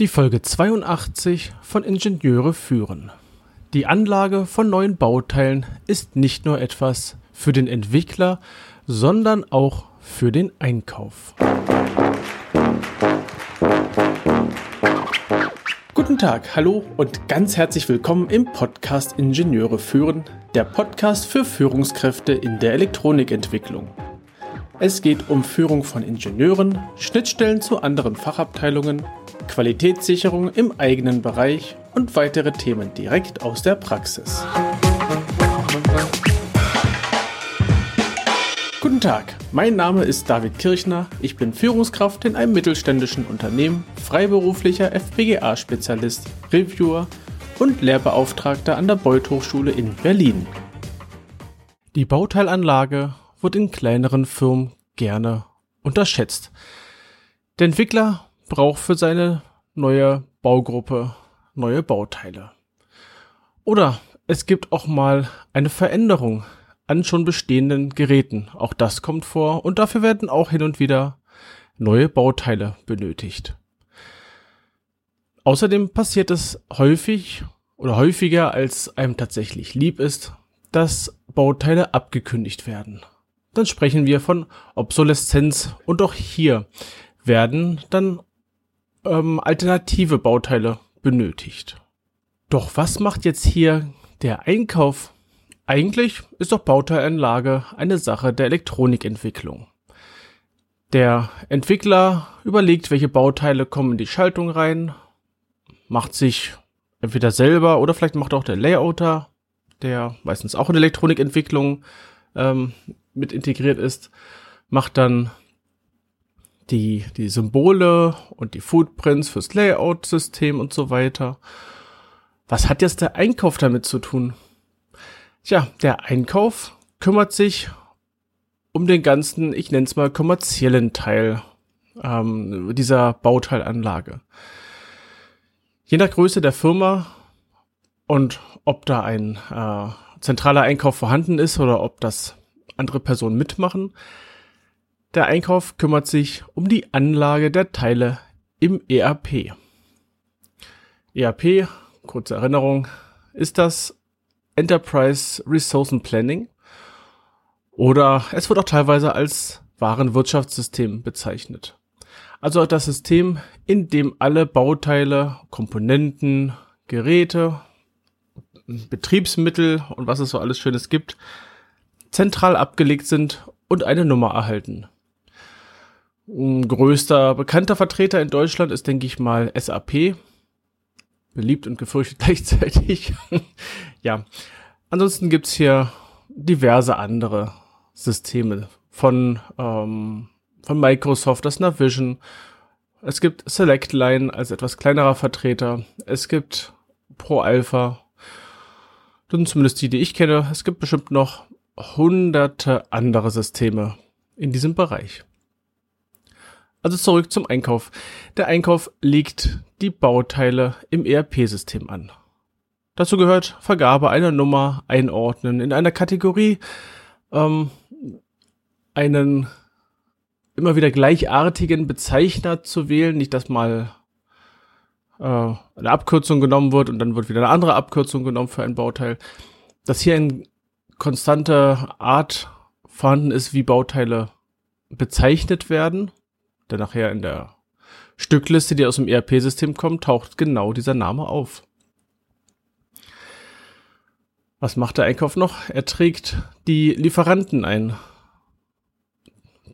Die Folge 82 von Ingenieure führen. Die Anlage von neuen Bauteilen ist nicht nur etwas für den Entwickler, sondern auch für den Einkauf. Guten Tag, hallo und ganz herzlich willkommen im Podcast Ingenieure führen, der Podcast für Führungskräfte in der Elektronikentwicklung. Es geht um Führung von Ingenieuren, Schnittstellen zu anderen Fachabteilungen, Qualitätssicherung im eigenen Bereich und weitere Themen direkt aus der Praxis. Guten Tag, mein Name ist David Kirchner, ich bin Führungskraft in einem mittelständischen Unternehmen, freiberuflicher FPGA-Spezialist, Reviewer und Lehrbeauftragter an der Beuth Hochschule in Berlin. Die Bauteilanlage wird in kleineren Firmen gerne unterschätzt. Der Entwickler braucht für seine neue Baugruppe neue Bauteile. Oder es gibt auch mal eine Veränderung an schon bestehenden Geräten. Auch das kommt vor und dafür werden auch hin und wieder neue Bauteile benötigt. Außerdem passiert es häufig oder häufiger als einem tatsächlich lieb ist, dass Bauteile abgekündigt werden dann sprechen wir von Obsoleszenz und auch hier werden dann ähm, alternative Bauteile benötigt. Doch was macht jetzt hier der Einkauf? Eigentlich ist doch Bauteilanlage eine Sache der Elektronikentwicklung. Der Entwickler überlegt, welche Bauteile kommen in die Schaltung rein, macht sich entweder selber oder vielleicht macht auch der Layouter, der meistens auch in Elektronikentwicklung ähm, mit integriert ist, macht dann die, die Symbole und die Footprints fürs Layout-System und so weiter. Was hat jetzt der Einkauf damit zu tun? Tja, der Einkauf kümmert sich um den ganzen, ich nenne es mal, kommerziellen Teil ähm, dieser Bauteilanlage. Je nach Größe der Firma und ob da ein äh, zentraler Einkauf vorhanden ist oder ob das andere Personen mitmachen. Der Einkauf kümmert sich um die Anlage der Teile im ERP. ERP, kurze Erinnerung, ist das Enterprise Resourcen Planning oder es wird auch teilweise als Warenwirtschaftssystem bezeichnet. Also das System, in dem alle Bauteile, Komponenten, Geräte, Betriebsmittel und was es so alles Schönes gibt, zentral abgelegt sind und eine Nummer erhalten. Größter bekannter Vertreter in Deutschland ist, denke ich mal, SAP. Beliebt und gefürchtet gleichzeitig. ja. Ansonsten gibt's hier diverse andere Systeme von, ähm, von Microsoft, das Navision. Es gibt SelectLine als etwas kleinerer Vertreter. Es gibt Pro Alpha. Das sind zumindest die, die ich kenne. Es gibt bestimmt noch hunderte andere Systeme in diesem Bereich. Also zurück zum Einkauf. Der Einkauf legt die Bauteile im ERP-System an. Dazu gehört Vergabe einer Nummer, Einordnen in einer Kategorie, ähm, einen immer wieder gleichartigen Bezeichner zu wählen, nicht dass mal äh, eine Abkürzung genommen wird und dann wird wieder eine andere Abkürzung genommen für ein Bauteil. Dass hier ein konstante Art vorhanden ist, wie Bauteile bezeichnet werden. Denn nachher in der Stückliste, die aus dem ERP-System kommt, taucht genau dieser Name auf. Was macht der Einkauf noch? Er trägt die Lieferanten ein.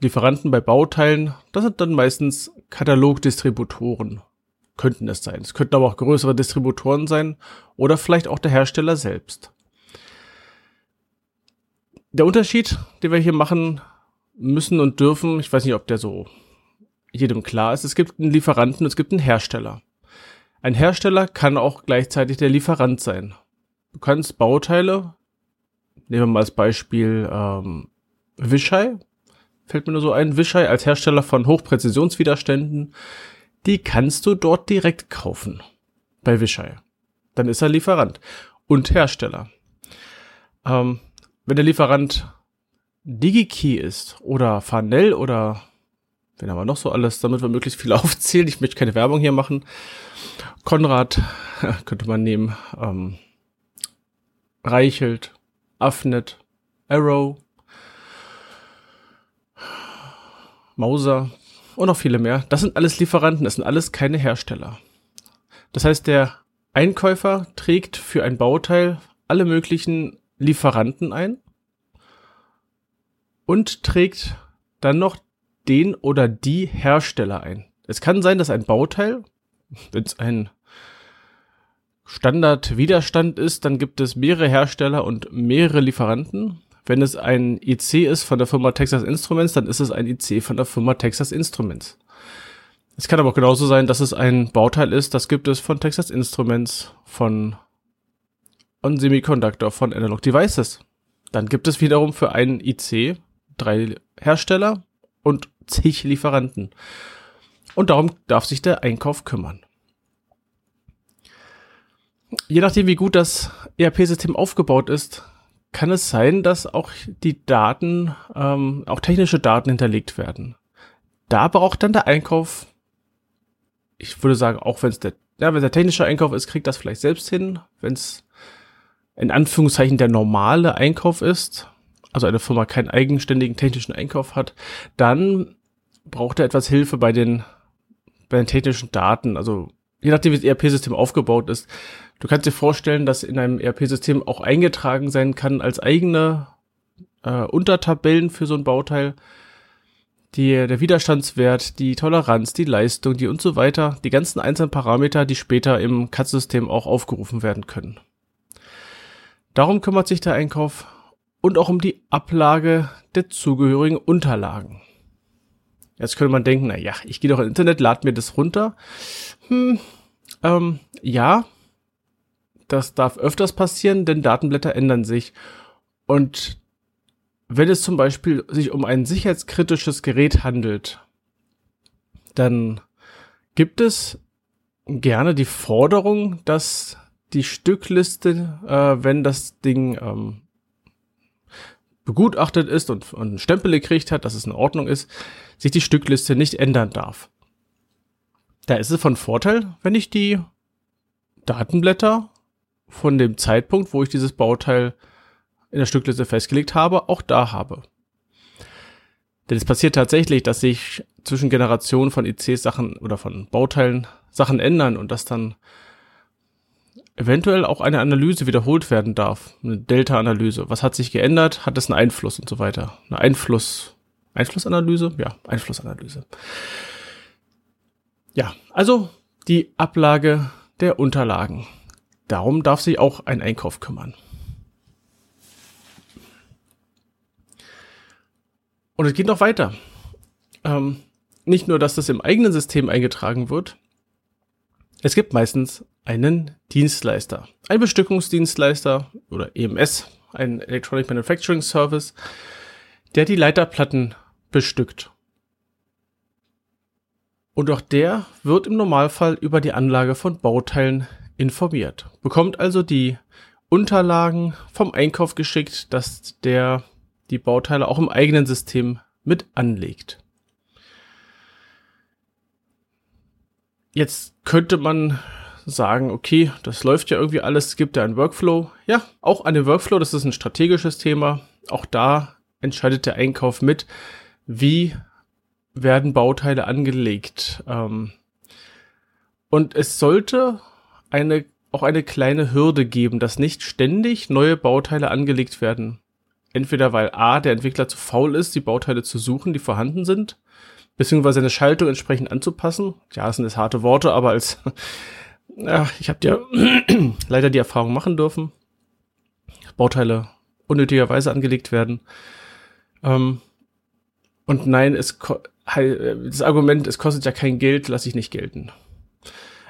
Lieferanten bei Bauteilen, das sind dann meistens Katalogdistributoren. Könnten es sein. Es könnten aber auch größere Distributoren sein oder vielleicht auch der Hersteller selbst der Unterschied, den wir hier machen müssen und dürfen, ich weiß nicht, ob der so jedem klar ist, es gibt einen Lieferanten, es gibt einen Hersteller. Ein Hersteller kann auch gleichzeitig der Lieferant sein. Du kannst Bauteile, nehmen wir mal als Beispiel ähm, Wischei, fällt mir nur so ein, Wischei als Hersteller von Hochpräzisionswiderständen, die kannst du dort direkt kaufen bei Wischei. Dann ist er Lieferant und Hersteller. Ähm, wenn der Lieferant DigiKey ist oder Farnell oder wen haben wir noch so alles, damit wir möglichst viel aufzählen. Ich möchte keine Werbung hier machen. Konrad könnte man nehmen. Ähm, Reichelt, Affnet, Arrow, Mauser und noch viele mehr. Das sind alles Lieferanten, das sind alles keine Hersteller. Das heißt, der Einkäufer trägt für ein Bauteil alle möglichen Lieferanten ein und trägt dann noch den oder die Hersteller ein. Es kann sein, dass ein Bauteil, wenn es ein Standardwiderstand ist, dann gibt es mehrere Hersteller und mehrere Lieferanten. Wenn es ein IC ist von der Firma Texas Instruments, dann ist es ein IC von der Firma Texas Instruments. Es kann aber auch genauso sein, dass es ein Bauteil ist, das gibt es von Texas Instruments, von On Semiconductor, von Analog Devices. Dann gibt es wiederum für einen IC drei Hersteller und zig Lieferanten. Und darum darf sich der Einkauf kümmern. Je nachdem, wie gut das ERP-System aufgebaut ist, kann es sein, dass auch die Daten, ähm, auch technische Daten hinterlegt werden. Da braucht dann der Einkauf, ich würde sagen, auch wenn es der, ja, wenn der technische Einkauf ist, kriegt das vielleicht selbst hin. Wenn es in Anführungszeichen der normale Einkauf ist, also eine Firma keinen eigenständigen technischen Einkauf hat, dann braucht er etwas Hilfe bei den, bei den technischen Daten. Also je nachdem, wie das ERP-System aufgebaut ist. Du kannst dir vorstellen, dass in einem ERP-System auch eingetragen sein kann als eigene äh, Untertabellen für so ein Bauteil. Die, der Widerstandswert, die Toleranz, die Leistung, die und so weiter, die ganzen einzelnen Parameter, die später im CAD-System auch aufgerufen werden können. Darum kümmert sich der Einkauf und auch um die Ablage der zugehörigen Unterlagen. Jetzt könnte man denken, na ja, ich gehe doch ins Internet, lade mir das runter. Hm, ähm, ja, das darf öfters passieren, denn Datenblätter ändern sich. Und wenn es zum Beispiel sich um ein sicherheitskritisches Gerät handelt, dann gibt es gerne die Forderung, dass die Stückliste, äh, wenn das Ding ähm, begutachtet ist und, und einen Stempel gekriegt hat, dass es in Ordnung ist, sich die Stückliste nicht ändern darf. Da ist es von Vorteil, wenn ich die Datenblätter von dem Zeitpunkt, wo ich dieses Bauteil in der Stückliste festgelegt habe, auch da habe. Denn es passiert tatsächlich, dass sich zwischen Generationen von ICs Sachen oder von Bauteilen Sachen ändern und dass dann eventuell auch eine Analyse wiederholt werden darf. Eine Delta-Analyse. Was hat sich geändert? Hat es einen Einfluss und so weiter? Eine Einfluss, Einflussanalyse? Ja, Einflussanalyse. Ja, also die Ablage der Unterlagen. Darum darf sich auch ein Einkauf kümmern. Und es geht noch weiter. Ähm, nicht nur, dass das im eigenen System eingetragen wird, es gibt meistens einen Dienstleister, ein Bestückungsdienstleister oder EMS, ein Electronic Manufacturing Service, der die Leiterplatten bestückt. Und auch der wird im Normalfall über die Anlage von Bauteilen informiert, bekommt also die Unterlagen vom Einkauf geschickt, dass der die Bauteile auch im eigenen System mit anlegt. Jetzt könnte man sagen, okay, das läuft ja irgendwie alles, es gibt ja einen Workflow. Ja, auch an dem Workflow, das ist ein strategisches Thema. Auch da entscheidet der Einkauf mit, wie werden Bauteile angelegt. Ähm, und es sollte eine, auch eine kleine Hürde geben, dass nicht ständig neue Bauteile angelegt werden. Entweder weil A, der Entwickler zu faul ist, die Bauteile zu suchen, die vorhanden sind, beziehungsweise eine Schaltung entsprechend anzupassen. Ja, das sind jetzt harte Worte, aber als ja, ich habe ja leider die Erfahrung machen dürfen, Bauteile unnötigerweise angelegt werden. Ähm, und nein, es das Argument, es kostet ja kein Geld, lasse ich nicht gelten.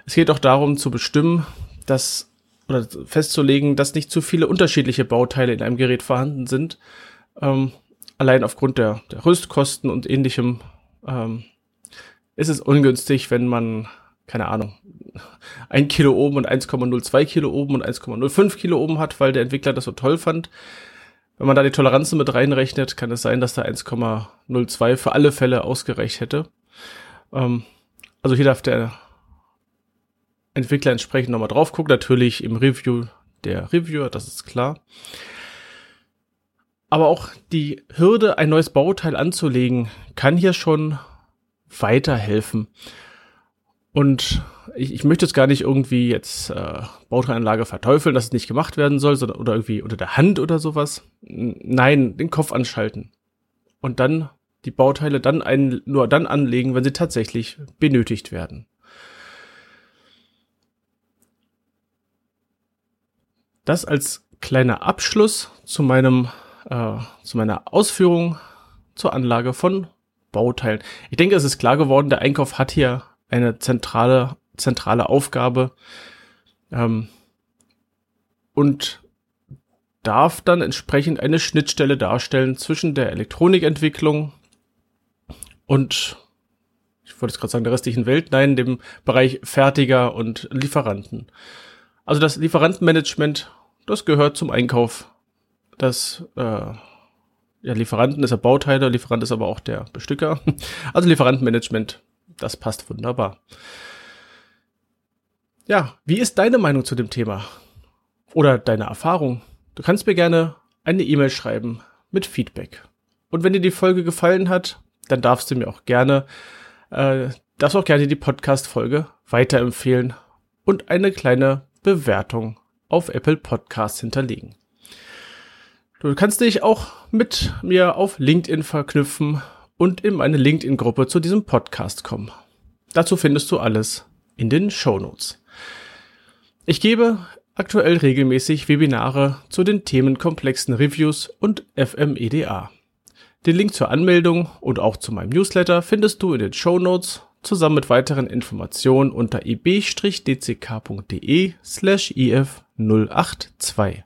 Es geht auch darum zu bestimmen, dass oder festzulegen, dass nicht zu viele unterschiedliche Bauteile in einem Gerät vorhanden sind. Ähm, allein aufgrund der, der Rüstkosten und ähnlichem ähm, ist es ungünstig, wenn man, keine Ahnung, ein Kilo oben und 1,02 Kilo oben und 1,05 Kilo oben hat, weil der Entwickler das so toll fand. Wenn man da die Toleranzen mit reinrechnet, kann es sein, dass da 1,02 für alle Fälle ausgereicht hätte. Ähm, also hier darf der Entwickler entsprechend nochmal drauf gucken. Natürlich im Review der Reviewer, das ist klar. Aber auch die Hürde, ein neues Bauteil anzulegen, kann hier schon weiterhelfen. Und ich, ich möchte jetzt gar nicht irgendwie jetzt äh, Bauteilanlage verteufeln, dass es nicht gemacht werden soll, sondern oder irgendwie unter der Hand oder sowas. Nein, den Kopf anschalten. Und dann die Bauteile dann ein, nur dann anlegen, wenn sie tatsächlich benötigt werden. Das als kleiner Abschluss zu meinem äh, zu meiner Ausführung zur Anlage von Bauteilen. Ich denke, es ist klar geworden, der Einkauf hat hier eine zentrale zentrale Aufgabe ähm, und darf dann entsprechend eine Schnittstelle darstellen zwischen der Elektronikentwicklung und ich wollte jetzt gerade sagen, der restlichen Welt, nein, dem Bereich Fertiger und Lieferanten. Also das Lieferantenmanagement, das gehört zum Einkauf. Das äh, ja, Lieferanten ist der Bauteile, Lieferant ist aber auch der Bestücker. Also Lieferantenmanagement, das passt wunderbar. Ja, wie ist deine Meinung zu dem Thema? Oder deine Erfahrung? Du kannst mir gerne eine E-Mail schreiben mit Feedback. Und wenn dir die Folge gefallen hat, dann darfst du mir auch gerne, äh, darfst auch gerne die Podcast-Folge weiterempfehlen und eine kleine Bewertung auf Apple Podcasts hinterlegen. Du kannst dich auch mit mir auf LinkedIn verknüpfen und in meine LinkedIn-Gruppe zu diesem Podcast kommen. Dazu findest du alles in den Show Notes. Ich gebe aktuell regelmäßig Webinare zu den themenkomplexen Reviews und FMEDA. Den Link zur Anmeldung und auch zu meinem Newsletter findest du in den Show Notes zusammen mit weiteren Informationen unter ib-dck.de slash if082.